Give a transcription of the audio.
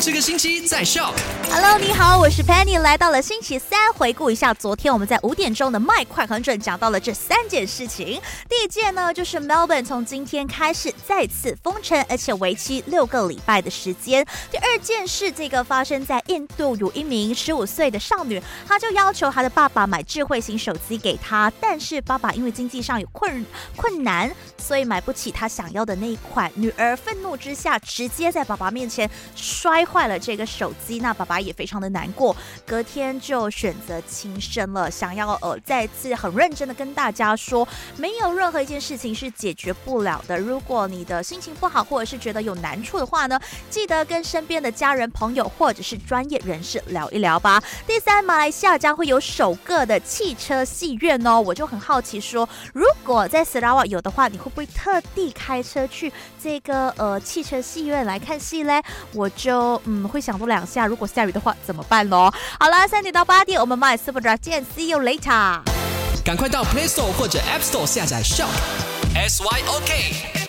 这个星期在笑。Hello，你好，我是 Penny，来到了星期三，回顾一下昨天我们在五点钟的麦快很准讲到了这三件事情。第一件呢，就是 Melbourne 从今天开始再次封城，而且为期六个礼拜的时间。第二件事，这个发生在印度，有一名十五岁的少女，她就要求她的爸爸买智慧型手机给她，但是爸爸因为经济上有困困难，所以买不起她想要的那一款。女儿愤怒之下，直接在爸爸面前摔坏了这个手机，那爸爸也非常的难过，隔天就选择轻生了。想要呃再次很认真的跟大家说，没有任何一件事情是解决不了的。如果你的心情不好，或者是觉得有难处的话呢，记得跟身边的家人、朋友或者是专业人士聊一聊吧。第三，马来西亚将会有首个的汽车戏院哦，我就很好奇说，如果在 s 拉瓦有的话，你会不会特地开车去这个呃汽车戏院来看戏嘞？我就嗯会想多两下，如果下雨的话怎么办咯？好了，三点到八点，我们 My Super Drive 见，See you later。赶快到 Play Store 或者 App Store 下载 Shop S Y O K